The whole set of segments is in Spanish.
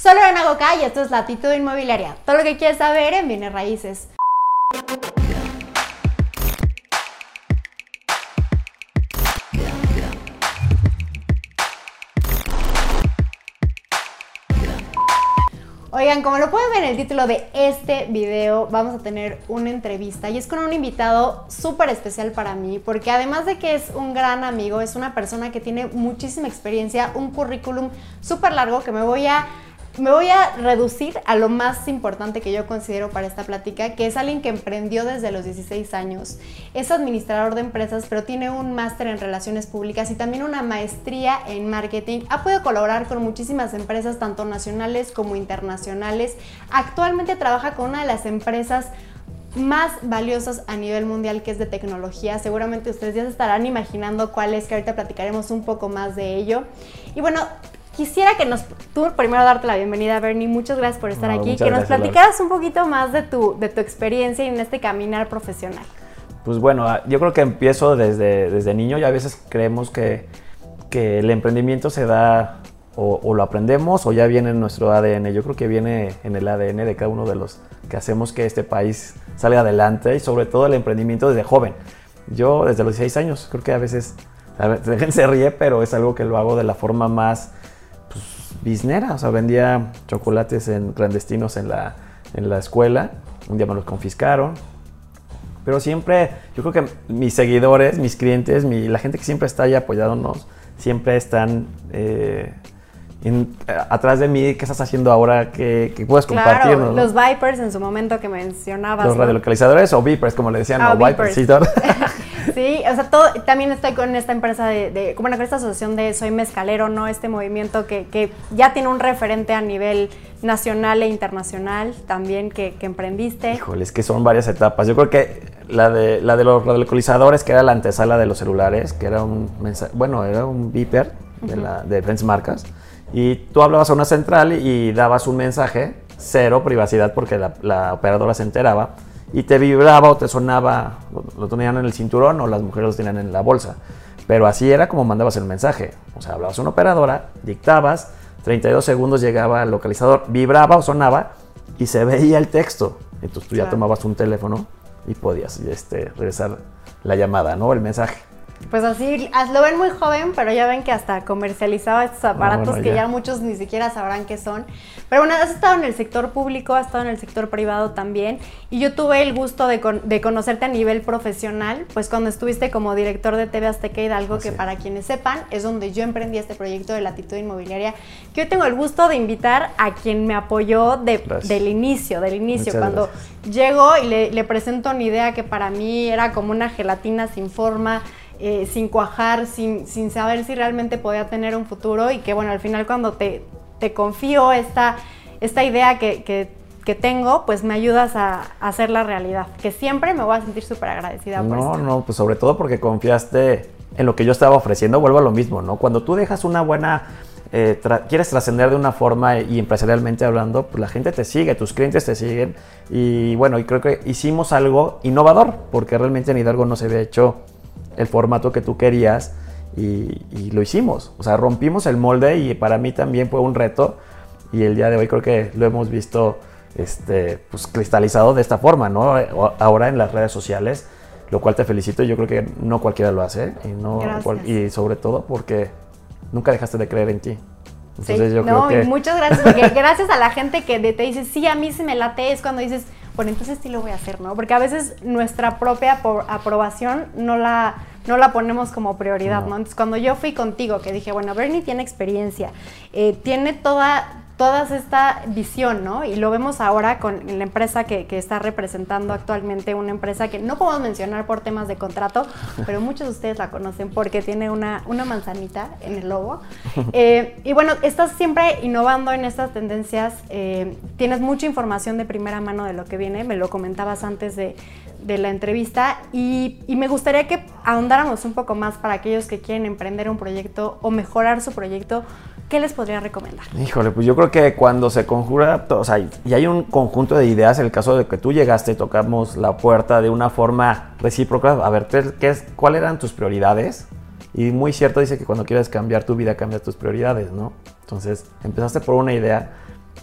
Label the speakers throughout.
Speaker 1: Soy Lorena Goca y esto es Latitud Inmobiliaria. Todo lo que quieres saber en bienes raíces. Oigan, como lo pueden ver en el título de este video, vamos a tener una entrevista y es con un invitado súper especial para mí, porque además de que es un gran amigo, es una persona que tiene muchísima experiencia, un currículum súper largo que me voy a me voy a reducir a lo más importante que yo considero para esta plática, que es alguien que emprendió desde los 16 años. Es administrador de empresas, pero tiene un máster en relaciones públicas y también una maestría en marketing. Ha podido colaborar con muchísimas empresas, tanto nacionales como internacionales. Actualmente trabaja con una de las empresas más valiosas a nivel mundial que es de tecnología. Seguramente ustedes ya se estarán imaginando cuál es, que ahorita platicaremos un poco más de ello. Y bueno, quisiera que nos, tú primero darte la bienvenida, Bernie, muchas gracias por estar aquí, que nos platicaras un poquito más de tu, de tu experiencia en este caminar profesional.
Speaker 2: Pues bueno, ah, yo creo que empiezo desde, desde niño y a veces creemos que, que el emprendimiento se da o, lo aprendemos o ya viene en nuestro ADN. Yo creo que viene en el ADN de cada uno de los que hacemos que este país salga adelante y sobre todo el emprendimiento desde joven. Yo desde los 16 años, creo que a veces, a veces se ríe, pero es algo que lo hago de la forma más biznera, o sea, vendía chocolates en clandestinos en la, en la escuela. Un día me los confiscaron. Pero siempre, yo creo que mis seguidores, mis clientes, mi, la gente que siempre está ahí apoyándonos, siempre están eh, atrás de mí, ¿qué estás haciendo ahora? ¿Qué, puedes compartir?
Speaker 1: Los Vipers en su momento que mencionabas.
Speaker 2: Los radiolocalizadores o Vipers, como le decían, ah, Vipers. Vipers.
Speaker 1: Sí, o sea, todo, también estoy con esta empresa de, de bueno, con esta asociación de Soy Mezcalero, ¿no? Este movimiento que, que ya tiene un referente a nivel nacional e internacional también que, que, emprendiste.
Speaker 2: Híjole, es que son varias etapas. Yo creo que la de, la de los radiolocalizadores, que era la antesala de los celulares, que era un bueno, era un Viper de, la, de diferentes marcas, y tú hablabas a una central y dabas un mensaje, cero privacidad porque la, la operadora se enteraba, y te vibraba o te sonaba, lo, tenían en el cinturón o las mujeres lo tenían en la bolsa. Pero así era como mandabas el mensaje. O sea, hablabas a una operadora, dictabas, 32 segundos llegaba al localizador, vibraba o sonaba y se veía el texto. Entonces tú ya tomabas un teléfono y podías este, regresar la llamada, ¿no? El mensaje.
Speaker 1: Pues así, lo ven muy joven, pero ya ven que hasta comercializaba estos aparatos que ya. muchos ni siquiera sabrán qué son. Pero bueno, has estado en el sector público, has estado en el sector privado también. Y yo tuve el gusto de, de conocerte a nivel profesional, pues cuando estuviste como director de TV Azteca Hidalgo, que para quienes sepan, es donde yo emprendí este proyecto de latitud inmobiliaria, que hoy tengo el gusto de invitar a quien me apoyó del inicio, del inicio, cuando llego y le, le presento una idea que para mí era como una gelatina sin forma eh, sin cuajar, sin, sin, saber si realmente podía tener un futuro y que bueno, al final cuando te, te confío esta, esta idea que, que, que, tengo, pues me ayudas a, a, hacer la realidad, que siempre me voy a sentir súper agradecida
Speaker 2: no,
Speaker 1: por
Speaker 2: No, no, pues sobre todo porque confiaste en lo que yo estaba ofreciendo, vuelvo a lo mismo, ¿no? Cuando tú dejas una buena... Eh, quieres trascender de una forma y empresarialmente hablando, pues la gente te sigue, tus clientes te siguen y bueno, y creo que hicimos algo innovador porque realmente en Hidalgo no se había hecho el formato que tú querías y, lo hicimos. O sea, rompimos el molde y para mí también fue un reto y el día de hoy creo que lo hemos visto este, pues, cristalizado de esta forma, ¿no? Ahora en las redes sociales, lo cual te felicito. Yo creo que no cualquiera lo hace y, no, y sobre todo porque nunca dejaste de creer en ti.
Speaker 1: Entonces yo no, creo que... muchas gracias, porque gracias a la gente que te dice, sí, a mí se me late, es cuando dices, bueno, entonces sí lo voy a hacer, ¿no? Porque a veces nuestra propia aprobación no la, no la ponemos como prioridad, ¿no? Entonces cuando yo fui contigo, que dije, bueno, Bernie tiene experiencia, eh, tiene toda toda esta visión, ¿no? Y lo vemos ahora con la empresa que, está representando actualmente, una empresa que no podemos mencionar por temas de contrato, pero muchos de ustedes la conocen porque tiene una, una manzanita en el logo. Eh, y bueno, estás siempre innovando en estas tendencias, eh, tienes mucha información de primera mano de lo que viene, me lo comentabas antes de, la entrevista y, y, me gustaría que ahondáramos un poco más para aquellos que quieren emprender un proyecto o mejorar su proyecto. ¿Qué les podría recomendar?
Speaker 2: Híjole, pues yo creo que cuando se conjura, o sea, y hay un conjunto de ideas, en el caso de que tú llegaste y tocamos la puerta de una forma recíproca, a ver, ¿qué es, ¿cuáles eran tus prioridades? Y muy cierto dice que cuando quieres cambiar tu vida, cambias tus prioridades, ¿no? Entonces, empezaste por una idea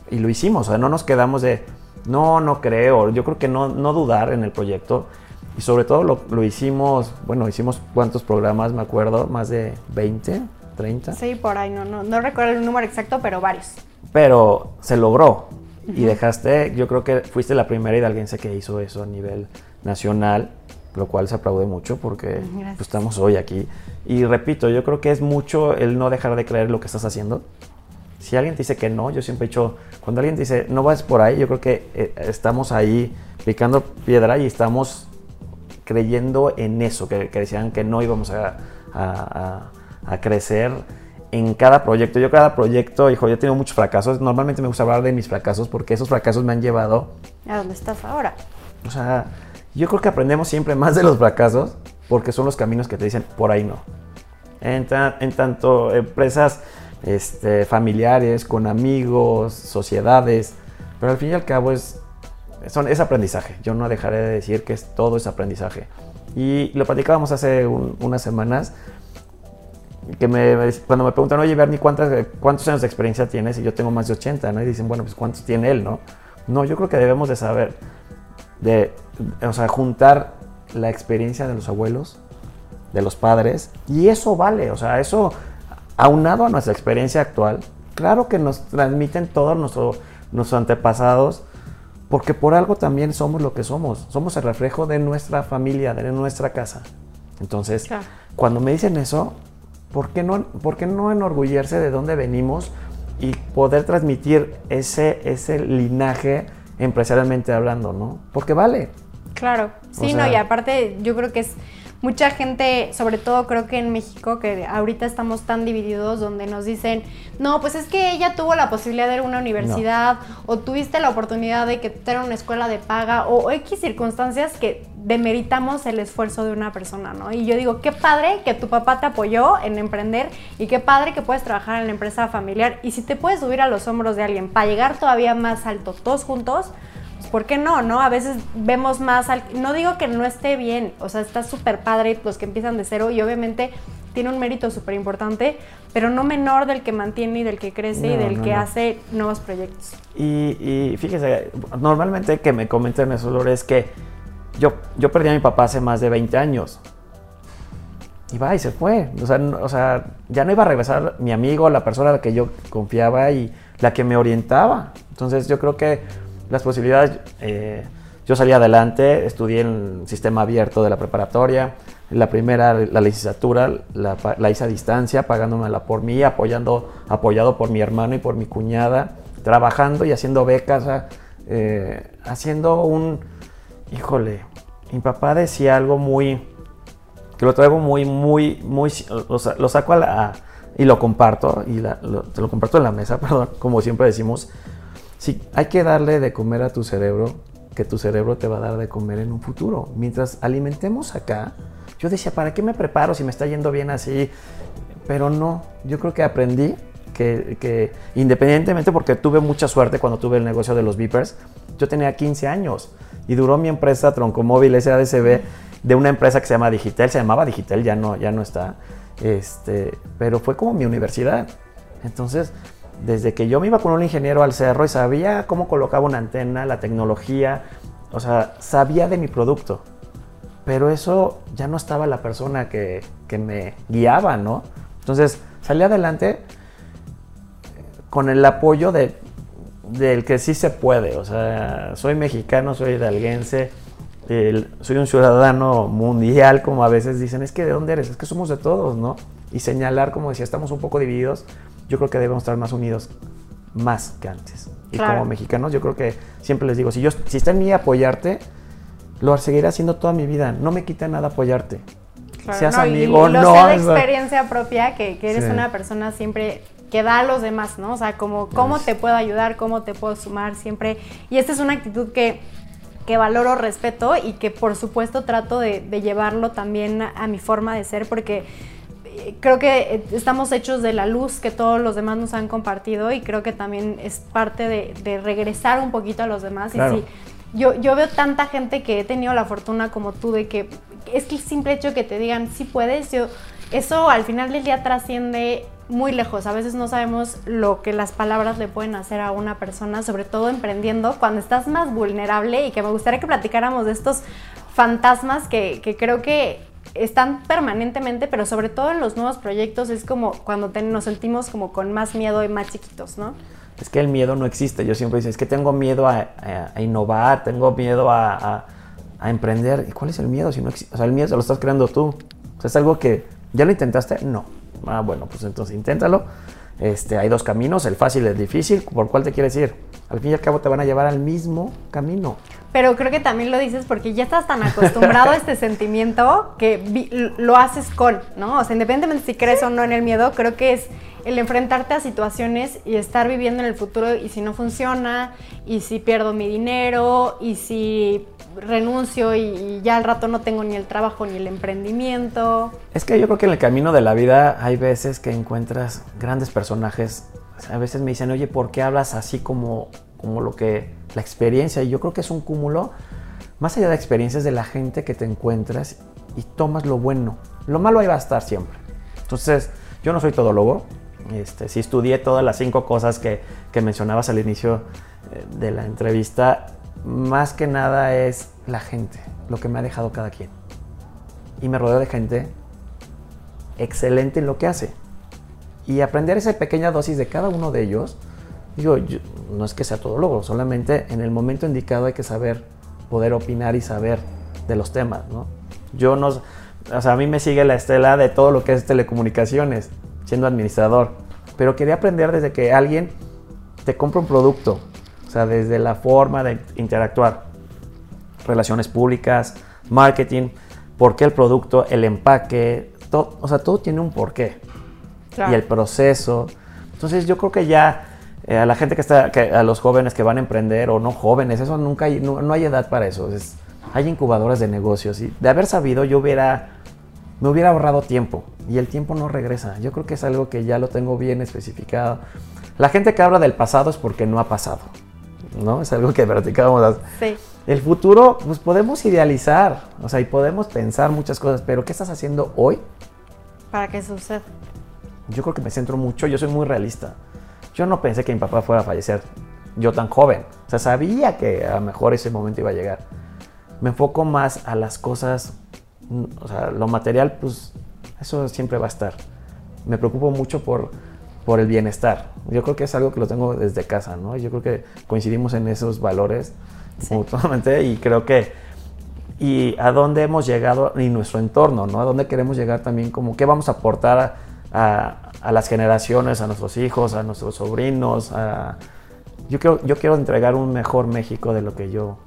Speaker 2: y lo hicimos, o sea, no nos quedamos de, no, no creo, yo creo que no, no dudar en el proyecto. Y sobre todo lo, lo hicimos, bueno, hicimos cuántos programas, me acuerdo, más de 20, 30.
Speaker 1: Sí, por ahí, no, no, no recuerdo el número exacto, pero varios.
Speaker 2: Pero se logró. Y dejaste, yo creo que fuiste la primera hidalguense que hizo eso a nivel nacional, lo cual se aplaude mucho porque pues, estamos hoy aquí. Y repito, yo creo que es mucho el no dejar de creer lo que estás haciendo. Si alguien te dice que no, yo siempre he dicho, cuando alguien te dice no vas por ahí, yo creo que eh, estamos ahí picando piedra y estamos creyendo en eso, que, que decían que no íbamos a, a- a- a crecer en cada proyecto. Yo cada proyecto, hijo, yo he tenido muchos fracasos. Normalmente me gusta hablar de mis fracasos porque esos fracasos me han llevado,
Speaker 1: ¿A dónde estás ahora?
Speaker 2: o sea, yo creo que aprendemos siempre más de los fracasos porque son los caminos que te dicen por ahí no. En, ta- en tanto empresas este, familiares, con amigos, sociedades, pero al fin y al cabo es, son, es aprendizaje. Yo no dejaré de decir que es, todo es aprendizaje. Y lo platicábamos hace un- unas semanas, que me, cuando me preguntan, oye, Bernie, ¿cuántas, ¿cuántos años de experiencia tienes? Y yo tengo más de 80, ¿no? Y dicen, bueno, pues ¿cuántos tiene él, no? No, yo creo que debemos de saber, de, o sea, juntar la experiencia de los abuelos, de los padres, y eso vale, o sea, eso aunado a nuestra experiencia actual, claro que nos transmiten todos nuestro- nuestros antepasados, porque por algo también somos lo que somos, somos el reflejo de nuestra familia, de nuestra casa. Entonces,
Speaker 1: Claro.
Speaker 2: cuando me dicen eso, ¿por qué, no, ¿por qué no enorgullecerse de dónde venimos y poder transmitir ese, ese linaje empresarialmente hablando, ¿no? Porque vale.
Speaker 1: Claro, sí,
Speaker 2: O
Speaker 1: no,
Speaker 2: sea-
Speaker 1: y aparte yo creo que es mucha gente, sobre todo creo que en México, que ahorita estamos tan divididos, donde nos dicen, no, pues es que ella tuvo la posibilidad de ir a una universidad, o tuviste la oportunidad de que tener una escuela de paga, o X circunstancias que demeritamos el esfuerzo de una persona, ¿no? Y yo digo, qué padre que tu papá te apoyó en emprender y qué padre que puedes trabajar en la empresa familiar y si te puedes subir a los hombros de alguien para llegar todavía más alto todos juntos, pues, ¿por qué no, no? A veces vemos más al... No digo que no esté bien, o sea, está súper padre los que empiezan de cero y obviamente tiene un mérito súper importante, pero no menor del que mantiene y del que crece y del
Speaker 2: no,
Speaker 1: que
Speaker 2: no.
Speaker 1: hace nuevos proyectos.
Speaker 2: Y, y fíjese, normalmente que me comentan eso, Lore, es que yo, yo perdí a mi papá hace más de 20 años. Y va y se fue. O sea, no- o sea, ya no iba a regresar mi amigo, la persona a la que yo confiaba y la que me orientaba. Entonces yo creo que las posibilidades, eh, yo salí adelante, estudié en el sistema abierto de la preparatoria. La primera, la licenciatura, la, la hice a distancia, pagándomela por mí, apoyando, apoyado por mi hermano y por mi cuñada, trabajando y haciendo becas, eh, haciendo un, híjole, mi papá decía algo muy, que lo traigo muy, muy, muy, o sea, lo saco a la, y lo comparto, y la- lo, te lo comparto en la mesa, perdón, como siempre decimos, sí, hay que darle de comer a tu cerebro, que tu cerebro te va a dar de comer en un futuro. Mientras alimentemos acá, yo decía, ¿para qué me preparo si me está yendo bien así? Pero no, yo creo que aprendí que, que independientemente, porque tuve mucha suerte cuando tuve el negocio de los Vipers, yo tenía 15 años y duró mi empresa Troncomóvil SADCB de una empresa que se llama Digital, se llamaba Digital, ya no, ya no está, este, pero fue como mi universidad. Entonces, desde que yo me iba con un ingeniero al cerro y sabía cómo colocaba una antena, la tecnología, o sea, sabía de mi producto. Pero eso ya no estaba la persona que, que me guiaba, ¿no? Entonces, salí adelante con el apoyo de, del que sí se puede. O sea, soy mexicano, soy hidalguense, el- soy un ciudadano mundial, como a veces dicen, es que de dónde eres, es que somos de todos, ¿no? Y señalar, como decía, estamos un poco divididos, yo creo que debemos estar más unidos más que antes. Y
Speaker 1: Claro.
Speaker 2: como mexicanos, yo creo que siempre les digo, si, yo, si está en mí apoyarte, lo seguiré haciendo toda mi vida, no me quita nada apoyarte.
Speaker 1: Claro,
Speaker 2: Seas
Speaker 1: no,
Speaker 2: amigo,
Speaker 1: lo
Speaker 2: no.
Speaker 1: sé de
Speaker 2: o
Speaker 1: experiencia propia que, que eres
Speaker 2: Sí.
Speaker 1: una persona siempre que da a los demás, ¿no? O sea, como cómo te puedo ayudar, cómo te puedo sumar siempre. Y esta es una actitud que, que valoro, respeto y que por supuesto trato de, de llevarlo también a, a mi forma de ser porque eh, creo que eh, estamos hechos de la luz que todos los demás nos han compartido y creo que también es parte de, de regresar un poquito a los demás.
Speaker 2: Claro.
Speaker 1: Y sí, yo, yo veo tanta gente que he tenido la fortuna como tú de que es que el simple hecho que te digan sí puedes, yo, eso al final del día trasciende muy lejos. A veces no sabemos lo que las palabras le pueden hacer a una persona, sobre todo emprendiendo, cuando estás más vulnerable y que me gustaría que platicáramos de estos fantasmas que, creo que están permanentemente, pero sobre todo en los nuevos proyectos es como cuando nos sentimos como con más miedo y más chiquitos, ¿no?
Speaker 2: Es que el miedo no existe. Yo siempre digo, es que tengo miedo a, innovar, tengo miedo a, emprender. ¿Y cuál es el miedo? Si no o sea, el miedo se lo estás creando tú. O sea, es algo que ya lo intentaste. No. Ah, bueno, pues entonces inténtalo. Este, hay dos caminos, el fácil y el difícil. ¿Por cuál te quieres ir? Al fin y al cabo te van a llevar al mismo camino.
Speaker 1: Pero creo que también lo dices porque ya estás tan acostumbrado a este sentimiento que lo haces con, ¿no? O sea, independientemente si crees o no en el miedo, creo que es el enfrentarte a situaciones y estar viviendo en el futuro y si no funciona, y si pierdo mi dinero, y si renuncio y, ya al rato no tengo ni el trabajo ni el emprendimiento.
Speaker 2: Es que yo creo que en el camino de la vida hay veces que encuentras grandes personajes. A veces me dicen, oye, ¿por qué hablas así como, como lo que la experiencia? Y yo creo que es un cúmulo, más allá de experiencias de la gente que te encuentras y tomas lo bueno. Lo malo ahí va a estar siempre. Entonces, yo no soy todólogo. Este, sí estudié todas las cinco cosas que, que mencionabas al inicio eh, de la entrevista más que nada es la gente, lo que me ha dejado cada quien. Y me rodeo de gente excelente en lo que hace. Y aprender esa pequeña dosis de cada uno de ellos, digo, no es que sea todo logo, solamente en el momento indicado hay que saber poder opinar y saber de los temas, ¿no? Yo no, o sea, a mí me sigue la estela de todo lo que es telecomunicaciones, siendo administrador, pero quería aprender desde que alguien te compra un producto, sea, desde la forma de interactuar, relaciones públicas, marketing, por qué el producto, el empaque, todo, o sea, todo tiene un porqué. Y el proceso. Entonces yo creo que ya eh, a la gente que está, a los jóvenes que van a emprender o no jóvenes, eso nunca hay, no, hay edad para eso. hay incubadoras de negocios y de haber sabido yo hubiera, me hubiera ahorrado tiempo y el tiempo no regresa. Yo creo que es algo que ya lo tengo bien especificado. La gente que habla del pasado es porque no ha pasado. ¿No? Es algo que practicábamos. Sí. El futuro, pues podemos idealizar, o sea, y podemos pensar muchas cosas, pero ¿qué estás haciendo hoy?
Speaker 1: Para que suceda.
Speaker 2: Yo creo que me centro mucho, yo soy muy realista. Yo no pensé que mi papá fuera a fallecer yo tan joven. O sea, sabía que a lo mejor ese momento iba a llegar. Me enfoco más a las cosas, mm, o sea, lo material, pues eso siempre va a estar. Me preocupo mucho por por el bienestar. Yo creo que es algo que lo tengo desde casa, ¿no? Yo creo que coincidimos en esos valores mutuamente y creo que y a dónde hemos llegado y nuestro entorno, ¿no? A dónde queremos llegar también, como qué vamos a aportar a, las generaciones, a nuestros hijos, a nuestros sobrinos. Yo, quiero, yo quiero entregar un mejor México de lo que yo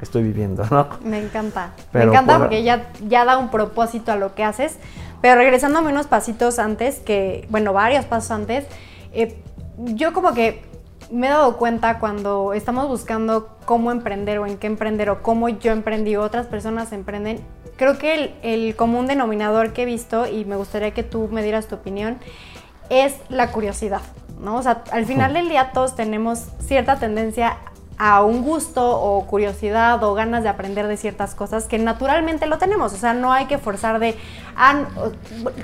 Speaker 2: estoy viviendo, ¿no?
Speaker 1: Me encanta. Me encanta porque ya, ya da un propósito a lo que haces. Pero regresándome unos pasitos antes, que, bueno, varios pasos antes, eh, yo como que me he dado cuenta cuando estamos buscando cómo emprender o en qué emprender o cómo yo emprendí o otras personas emprenden, creo que el, el, común denominador que he visto, y me gustaría que tú me dieras tu opinión, es la curiosidad, ¿no? O sea, al final del día todos tenemos cierta tendencia a un gusto o curiosidad o ganas de aprender de ciertas cosas que naturalmente lo tenemos. O sea, no hay que forzar de, ah,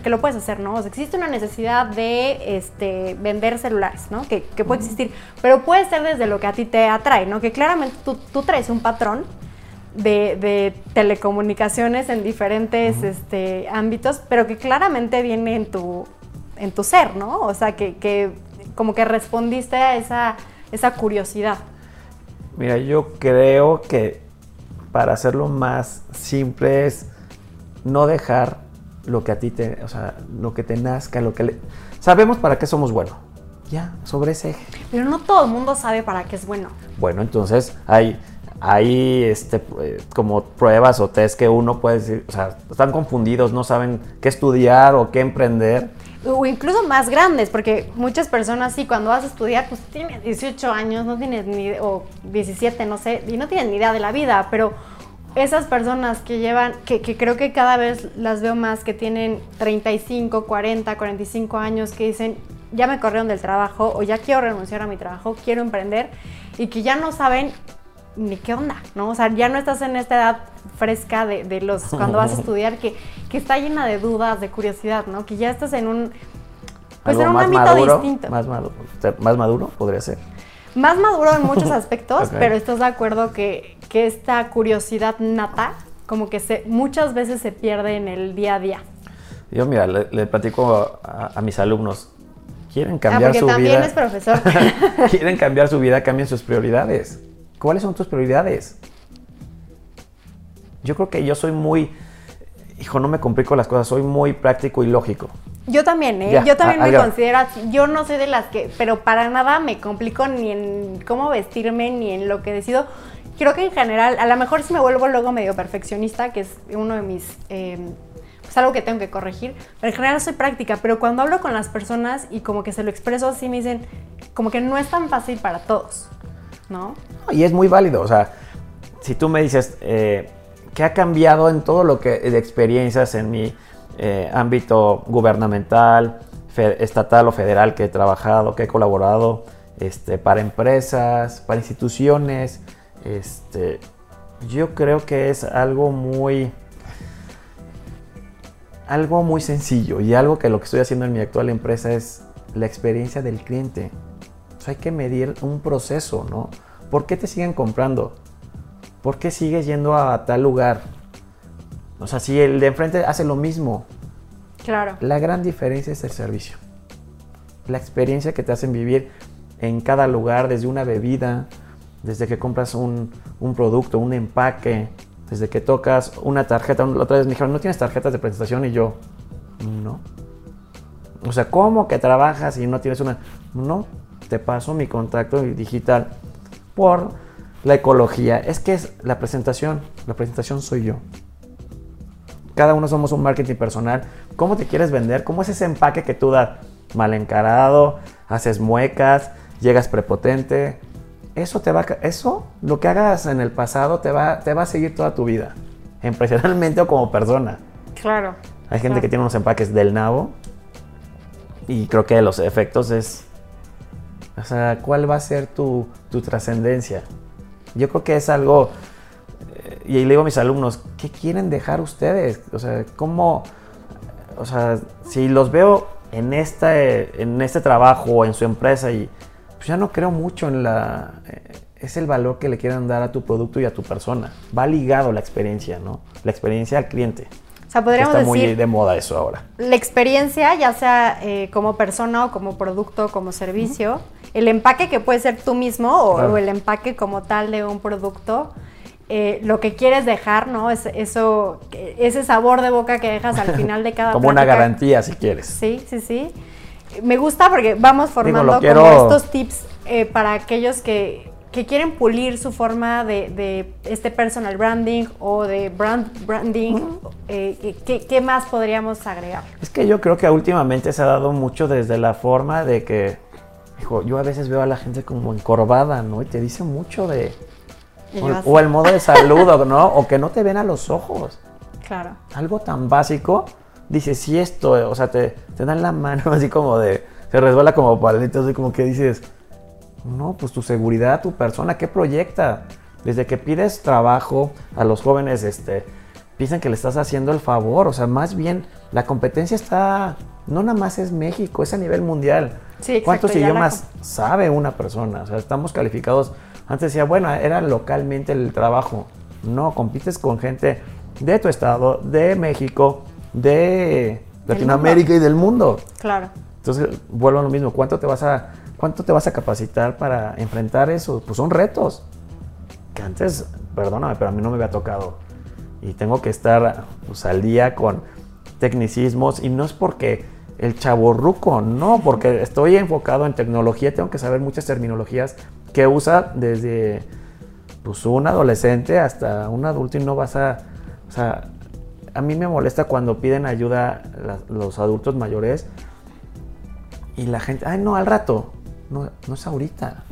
Speaker 1: que lo puedes hacer, ¿no? O sea, existe una necesidad de este, vender celulares, ¿no? Que, puede existir, pero puede ser desde lo que a ti te atrae, ¿no? Que claramente tú, traes un patrón de, telecomunicaciones en diferentes este, ámbitos, pero que claramente viene en tu, en tu ser, ¿no? O sea, que, que como que respondiste a esa, esa curiosidad.
Speaker 2: Mira, yo creo que para hacerlo más simple es no dejar lo que a ti te, o sea, lo que te nazca, lo que le... Sabemos para qué somos buenos. Ya, sobre ese eje.
Speaker 1: Pero no todo el mundo sabe para qué es bueno.
Speaker 2: Bueno, entonces hay, hay este, eh, como pruebas o test que uno puede decir, o sea, están confundidos, no saben qué estudiar o qué emprender
Speaker 1: o incluso más grandes, porque muchas personas sí, cuando vas a estudiar, pues tienes 18 años, no tienes ni, o 17, no sé, y no tienen ni idea de la vida, pero esas personas que llevan, que, creo que cada vez las veo más, que tienen 35, 40, 45 años, que dicen, ya me corrieron del trabajo o ya quiero renunciar a mi trabajo, quiero emprender, y que ya no saben ni qué onda, ¿no? O sea, ya no estás en esta edad fresca de, los cuando vas a estudiar que, que, está llena de dudas, de curiosidad, ¿no? Que ya estás en un Pues
Speaker 2: Algo
Speaker 1: en un
Speaker 2: más
Speaker 1: ámbito
Speaker 2: maduro,
Speaker 1: distinto.
Speaker 2: Más maduro, más maduro podría ser.
Speaker 1: Más maduro en muchos aspectos, pero estás de acuerdo que, que esta curiosidad nata, como que se, muchas veces se pierde en el día a día.
Speaker 2: Yo, mira, le, le platico a, a mis alumnos. Quieren
Speaker 1: Ah,
Speaker 2: cambiar
Speaker 1: porque
Speaker 2: su
Speaker 1: también
Speaker 2: vida.
Speaker 1: es profesor.
Speaker 2: Quieren cambiar su vida, cambien sus prioridades. ¿Cuáles son tus prioridades? Yo creo que yo soy muy, hijo, no me complico las cosas, soy muy práctico y lógico.
Speaker 1: Yo también, ¿eh?
Speaker 2: Ya,
Speaker 1: yo también
Speaker 2: a-
Speaker 1: me considero. Yo no soy de las que, pero para nada me complico ni en cómo vestirme, ni en lo que decido. Creo que en general, a lo mejor si me vuelvo luego medio perfeccionista, que es uno de mis, eh, pues algo que tengo que corregir, pero en general soy práctica. Pero cuando hablo con las personas y como que se lo expreso así, me dicen, como que no es tan fácil para todos, ¿no?
Speaker 2: Y es muy válido, o sea, si tú me dices, eh, ¿qué ha cambiado en todo lo que de experiencias en mi eh, ámbito gubernamental, estatal o federal que he trabajado, que he colaborado este, para empresas, para instituciones? Este, yo creo que es algo muy, algo muy sencillo y algo que lo que estoy haciendo en mi actual empresa es la experiencia del cliente. O hay que medir un proceso, ¿no? ¿Por qué te siguen comprando? ¿Por qué sigues yendo a tal lugar? O sea, si el de enfrente hace lo mismo,
Speaker 1: Claro.
Speaker 2: la gran diferencia es el servicio. La experiencia que te hacen vivir en cada lugar, desde una bebida, desde que compras un, un producto, un empaque, desde que tocas una tarjeta. La otra vez me dijeron, ¿no tienes tarjetas de presentación? Y yo, no. O sea, ¿cómo que trabajas y no tienes una? No, te paso mi contacto digital por la ecología. Es que es la presentación, la presentación soy yo. Cada uno somos un marketing personal. ¿Cómo te quieres vender? ¿Cómo es ese empaque que tú das? Mal encarado, haces muecas, llegas prepotente. Eso te va eso lo que hagas en el pasado te va te va a seguir toda tu vida, empresarialmente o como persona.
Speaker 1: Claro.
Speaker 2: Hay gente
Speaker 1: Claro.
Speaker 2: que tiene unos empaques del nabo y creo que los efectos es, o sea, ¿cuál va a ser tu, tu trascendencia? Yo creo que es algo, eh, y le digo a mis alumnos, ¿qué quieren dejar ustedes? O sea, ¿cómo, o sea, si los veo en este, en este trabajo o en su empresa y pues ya no creo mucho en la... eh, es el valor que le quieren dar a tu producto y a tu persona. Va ligado la experiencia, ¿no? La experiencia al cliente.
Speaker 1: O sea, podríamos
Speaker 2: Está muy
Speaker 1: decir,
Speaker 2: de moda eso ahora.
Speaker 1: la experiencia, ya sea eh, como persona o como producto, como servicio, el empaque que puede ser tú mismo o,
Speaker 2: Claro.
Speaker 1: o el empaque como tal de un producto, eh, lo que quieres dejar, ¿no? Es, eso, ese sabor de boca que dejas al final de cada
Speaker 2: Como una garantía, si quieres.
Speaker 1: Sí, sí, sí. Me gusta porque vamos formando
Speaker 2: quiero-
Speaker 1: como estos tips eh, para aquellos que, que quieren pulir su forma de, de este personal branding o de brand branding. eh, ¿qué, qué más podríamos agregar?
Speaker 2: Es que yo creo que últimamente se ha dado mucho desde la forma de que, hijo, yo a veces veo a la gente como encorvada, ¿no? Y te dice mucho de...
Speaker 1: Y
Speaker 2: O, el modo de saludo, ¿no? O que no te ven a los ojos.
Speaker 1: Claro.
Speaker 2: Algo tan básico. Dices, sí, esto, o sea, te, te dan la mano así como de... Se resbala como palitos, así como que dices, no, pues tu seguridad, tu persona, ¿qué proyecta? Desde que pides trabajo a los jóvenes, este, piensan que le estás haciendo el favor. O sea, más bien, la competencia está, no nada más es México, es a nivel mundial.
Speaker 1: Sí, exacto,
Speaker 2: ¿Cuántos
Speaker 1: ya la
Speaker 2: idiomas sabe una persona? O sea, estamos calificados. Antes decía, bueno, era localmente el trabajo. No, compites con gente de tu estado, de México, de Latinoamérica y del mundo.
Speaker 1: Claro.
Speaker 2: Entonces, vuelvo a lo mismo. ¿Cuánto te vas a, cuánto te vas a capacitar para enfrentar eso? Pues son retos. Que antes, perdóname, pero a mí no me había tocado. Y tengo que estar pues, al día con tecnicismos. Y no es porque el chaborruco, no, porque estoy enfocado en tecnología. Tengo que saber muchas terminologías que usa desde pues, un adolescente hasta un adulto y no vas a... O sea, a mí me molesta cuando piden ayuda los adultos mayores y la gente, ay, no, al rato. No, no es ahorita.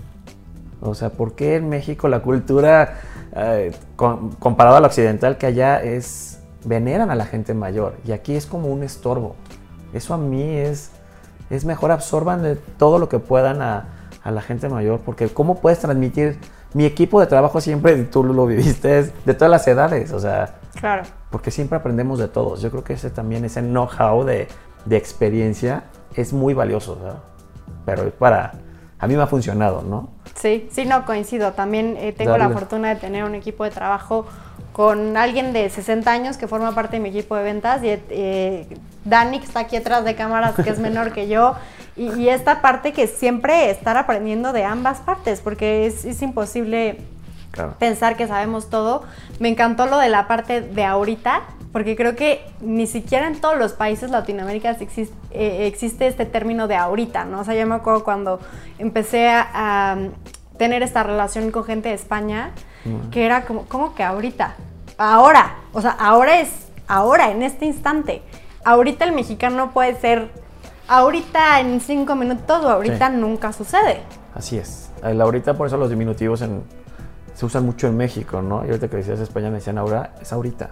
Speaker 2: O sea, ¿por qué en México la cultura, eh, comparado a la occidental, que allá es, veneran a la gente mayor y aquí es como un estorbo? Eso a mí es, es mejor absorban de todo lo que puedan a, a la gente mayor, porque ¿cómo puedes transmitir? Mi equipo de trabajo siempre, tú lo viviste, es de todas las edades, o sea,
Speaker 1: Claro.
Speaker 2: porque siempre aprendemos de todos. Yo creo que ese también, ese know-how de, de experiencia, es muy valioso, ¿verdad? pero para, a mí me ha funcionado, ¿no?
Speaker 1: Sí, sí, no coincido. También eh, tengo la fortuna de tener un equipo de trabajo con alguien de 60 años que forma parte de mi equipo de ventas y eh, Dani que está aquí atrás de cámaras que es menor que yo y, esta parte que siempre estar aprendiendo de ambas partes porque es, imposible pensar que sabemos todo. Me encantó lo de la parte de ahorita porque creo que ni siquiera en todos los países latinoamericanos existe, eh, existe este término de ahorita, ¿no? O sea, yo me acuerdo cuando empecé a, tener esta relación con gente de España, que era como, ¿cómo que ahorita? Ahora, o sea, ahora es ahora, en este instante. Ahorita el mexicano puede ser ahorita en cinco minutos o ahorita nunca sucede.
Speaker 2: Así es. El ahorita, por eso los diminutivos se usan mucho en México, ¿no? Y ahorita que decías España me decían ahora, es ahorita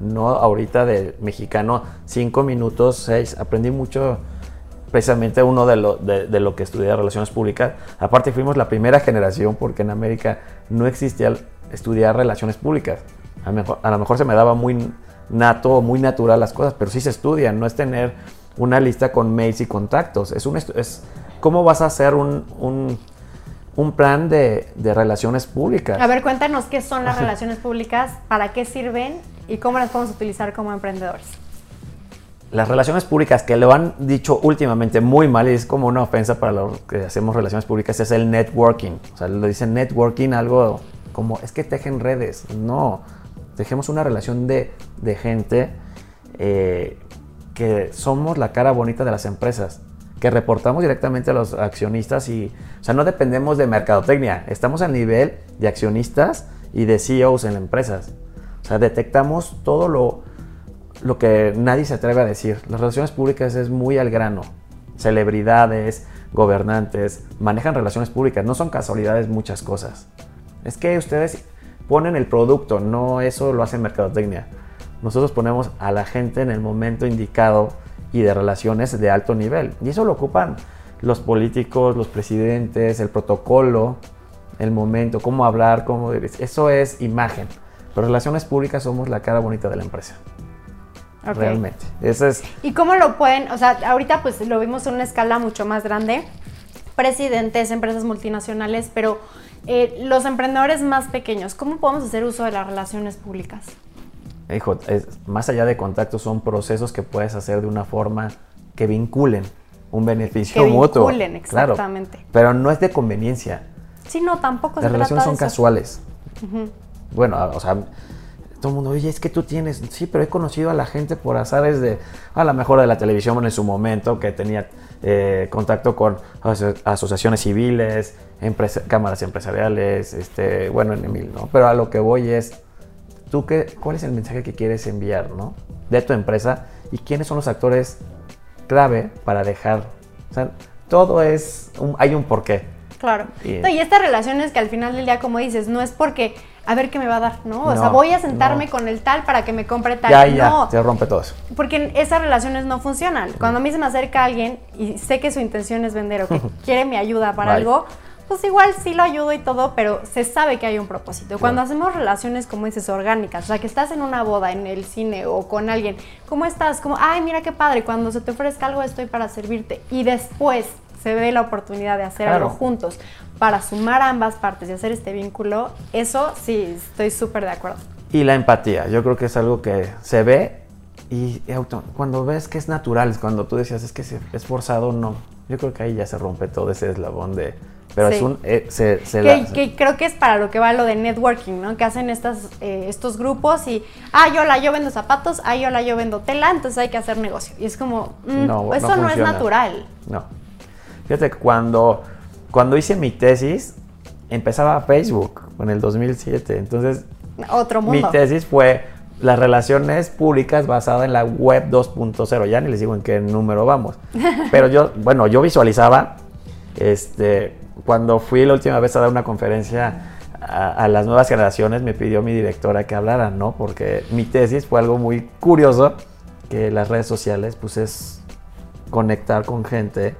Speaker 2: no ahorita de mexicano, cinco minutos, seis. Aprendí mucho precisamente uno de lo, de, lo que estudié relaciones públicas. Aparte fuimos la primera generación porque en América no existía estudiar relaciones públicas. A, lo mejor se me daba muy nato muy natural las cosas, pero sí se estudian, no es tener una lista con mails y contactos. Es, un, es cómo vas a hacer un, un, un plan de, de, relaciones públicas.
Speaker 1: A ver, cuéntanos qué son las relaciones públicas, para qué sirven y cómo las podemos utilizar como emprendedores.
Speaker 2: Las relaciones públicas que lo han dicho últimamente muy mal y es como una ofensa para los que hacemos relaciones públicas es el networking. O sea, lo dicen networking algo como es que tejen redes. No, tejemos una relación de, de gente eh, que somos la cara bonita de las empresas que reportamos directamente a los accionistas y, o sea, no dependemos de mercadotecnia, estamos a nivel de accionistas y de CEOs en empresas. O sea, detectamos todo lo, lo que nadie se atreve a decir. Las relaciones públicas es muy al grano. Celebridades, gobernantes, manejan relaciones públicas. No son casualidades muchas cosas. Es que ustedes ponen el producto, no eso lo hace mercadotecnia. Nosotros ponemos a la gente en el momento indicado y de relaciones de alto nivel. Y eso lo ocupan los políticos, los presidentes, el protocolo, el momento, cómo hablar, cómo... Eso es imagen. Pero relaciones públicas somos la cara bonita de la empresa. Realmente. Eso es.
Speaker 1: ¿Y cómo lo pueden? O sea, ahorita pues lo vimos en una escala mucho más grande. Presidentes, empresas multinacionales, pero eh, los emprendedores más pequeños, ¿cómo podemos hacer uso de las relaciones públicas?
Speaker 2: Hijo, más allá de contactos, son procesos que puedes hacer de una forma que vinculen un beneficio
Speaker 1: que
Speaker 2: mutuo.
Speaker 1: Vinculen, exactamente.
Speaker 2: pero no es de conveniencia.
Speaker 1: Sí, no, tampoco.
Speaker 2: Las relaciones son casuales bueno, o sea, todo el mundo, oye, es que tú tienes, sí, pero he conocido a la gente por azares de, a lo mejor de la televisión en su momento, que tenía eh, contacto con asociaciones civiles, cámaras empresariales, este, bueno, en Emil, ¿no? Pero a lo que voy es, ¿tú qué, cuál es el mensaje que quieres enviar, ¿no? De tu empresa y quiénes son los actores clave para dejar, o sea, todo es, hay un porqué.
Speaker 1: Claro. Y, y estas relaciones que al final del día, como dices, no es porque a ver qué me va a dar, ¿no? O sea, voy a sentarme con el tal para que me compre tal.
Speaker 2: Ya, ya, se rompe todo eso.
Speaker 1: Porque esas relaciones no funcionan. Cuando a mí se me acerca alguien y sé que su intención es vender o que quiere mi ayuda para algo, pues igual sí lo ayudo y todo, pero se sabe que hay un propósito. Cuando hacemos relaciones, como dices, orgánicas, o sea, que estás en una boda, en el cine o con alguien, ¿cómo estás? Como, ay, mira qué padre, cuando se te ofrezca algo estoy para servirte. Y después se ve la oportunidad de hacer algo juntos para sumar a ambas partes y hacer este vínculo, eso sí, estoy súper de acuerdo.
Speaker 2: Y la empatía, yo creo que es algo que se ve y cuando ves que es natural, cuando tú decías es que es forzado, no. Yo creo que ahí ya se rompe todo ese eslabón de... Pero es un... Eh, se,
Speaker 1: que, creo que es para lo que va lo de networking, ¿no? Que hacen estas, eh, estos grupos y, ah, yo la yo vendo zapatos, ah, yo la yo vendo tela, entonces hay que hacer negocio. Y es como, mm, no, eso no, es natural.
Speaker 2: No. Fíjate que cuando, cuando hice mi tesis, empezaba Facebook en el 2007. Entonces,
Speaker 1: Otro mundo.
Speaker 2: mi tesis fue las relaciones públicas basadas en la web 2.0. Ya ni les digo en qué número vamos. Pero yo, bueno, yo visualizaba, este, cuando fui la última vez a dar una conferencia a, a, las nuevas generaciones, me pidió mi directora que hablara, ¿no? Porque mi tesis fue algo muy curioso, que las redes sociales, pues es conectar con gente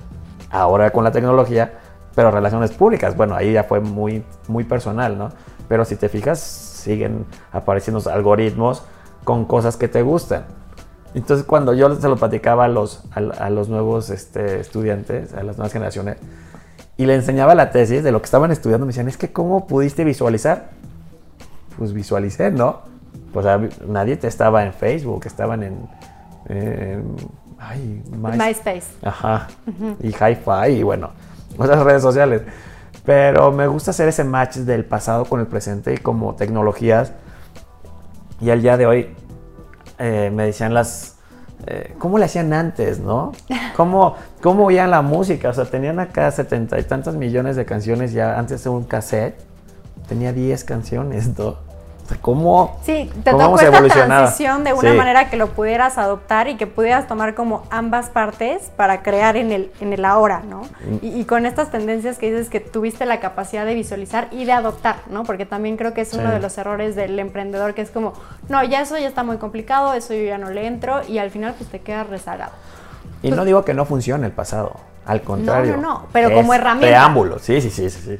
Speaker 2: ahora con la tecnología, pero relaciones públicas, bueno, ahí ya fue muy, muy personal, ¿no? Pero si te fijas, siguen apareciendo algoritmos con cosas que te gustan. Entonces cuando yo se lo platicaba a los, a, los nuevos este, estudiantes, a las nuevas generaciones, y le enseñaba la tesis de lo que estaban estudiando, me decían, es que ¿cómo pudiste visualizar? Pues visualicé, ¿no? Pues nadie te estaba en Facebook, estaban en...
Speaker 1: ay, MySpace.
Speaker 2: Ajá. Y Hi-Fi y bueno, otras redes sociales. Pero me gusta hacer ese match del pasado con el presente y como tecnologías. Y al día de hoy eh, me decían las... Eh, ¿Cómo le hacían antes, no? ¿Cómo, ¿Cómo oían la música? O sea, tenían acá setenta y tantos millones de canciones ya antes de un cassette. Tenía 10 canciones, ¿no? ¿Cómo,
Speaker 1: sí, te tocó esta transición de una manera que lo pudieras adoptar y que pudieras tomar como ambas partes para crear en el, en el ahora, ¿no? Mm. Y, con estas tendencias que dices que tuviste la capacidad de visualizar y de adoptar, ¿no? Porque también creo que es uno de los errores del emprendedor que es como, no, ya eso ya está muy complicado, eso yo ya no le entro y al final pues te quedas rezagado.
Speaker 2: Y no digo que no funcione el pasado, al contrario.
Speaker 1: No, no, no, pero como herramienta.
Speaker 2: Preámbulo, sí, sí, sí, sí. sí.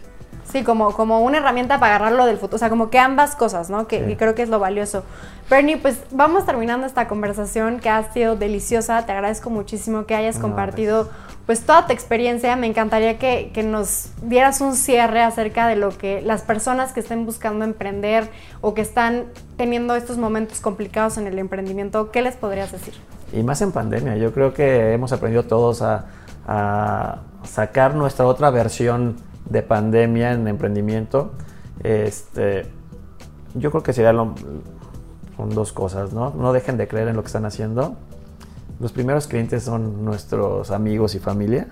Speaker 1: Sí, como, como una herramienta para agarrarlo del futuro. O sea, como que ambas cosas, ¿no? Que, creo que es lo valioso. Bernie, pues vamos terminando esta conversación que ha sido deliciosa. Te agradezco muchísimo que hayas compartido pues toda tu experiencia. Me encantaría que, que, nos dieras un cierre acerca de lo que las personas que estén buscando emprender o que están teniendo estos momentos complicados en el emprendimiento, ¿qué les podrías decir?
Speaker 2: Y más en pandemia. Yo creo que hemos aprendido todos a, a sacar nuestra otra versión de pandemia en emprendimiento, este, yo creo que sería lo, son dos cosas, ¿no? No dejen de creer en lo que están haciendo. Los primeros clientes son nuestros amigos y familia.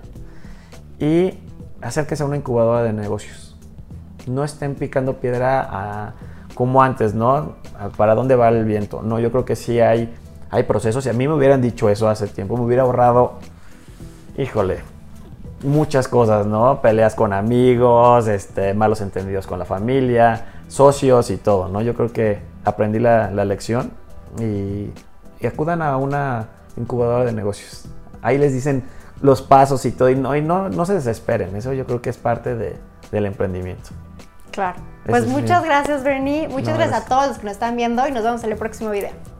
Speaker 2: Y acérquese a una incubadora de negocios. No estén picando piedra como antes, ¿no? ¿Para dónde va el viento? No, yo creo que sí hay, hay procesos. Si a mí me hubieran dicho eso hace tiempo, me hubiera ahorrado, híjole, muchas cosas, ¿no? Peleas con amigos, este, malos entendidos con la familia, socios y todo, ¿no? Yo creo que aprendí la, lección y, acudan a una incubadora de negocios. Ahí les dicen los pasos y todo, y no, y no, no se desesperen, eso yo creo que es parte del emprendimiento.
Speaker 1: Claro. Pues muchas gracias, Bernie. Muchas gracias a todos los que nos están viendo y nos vemos en el próximo video.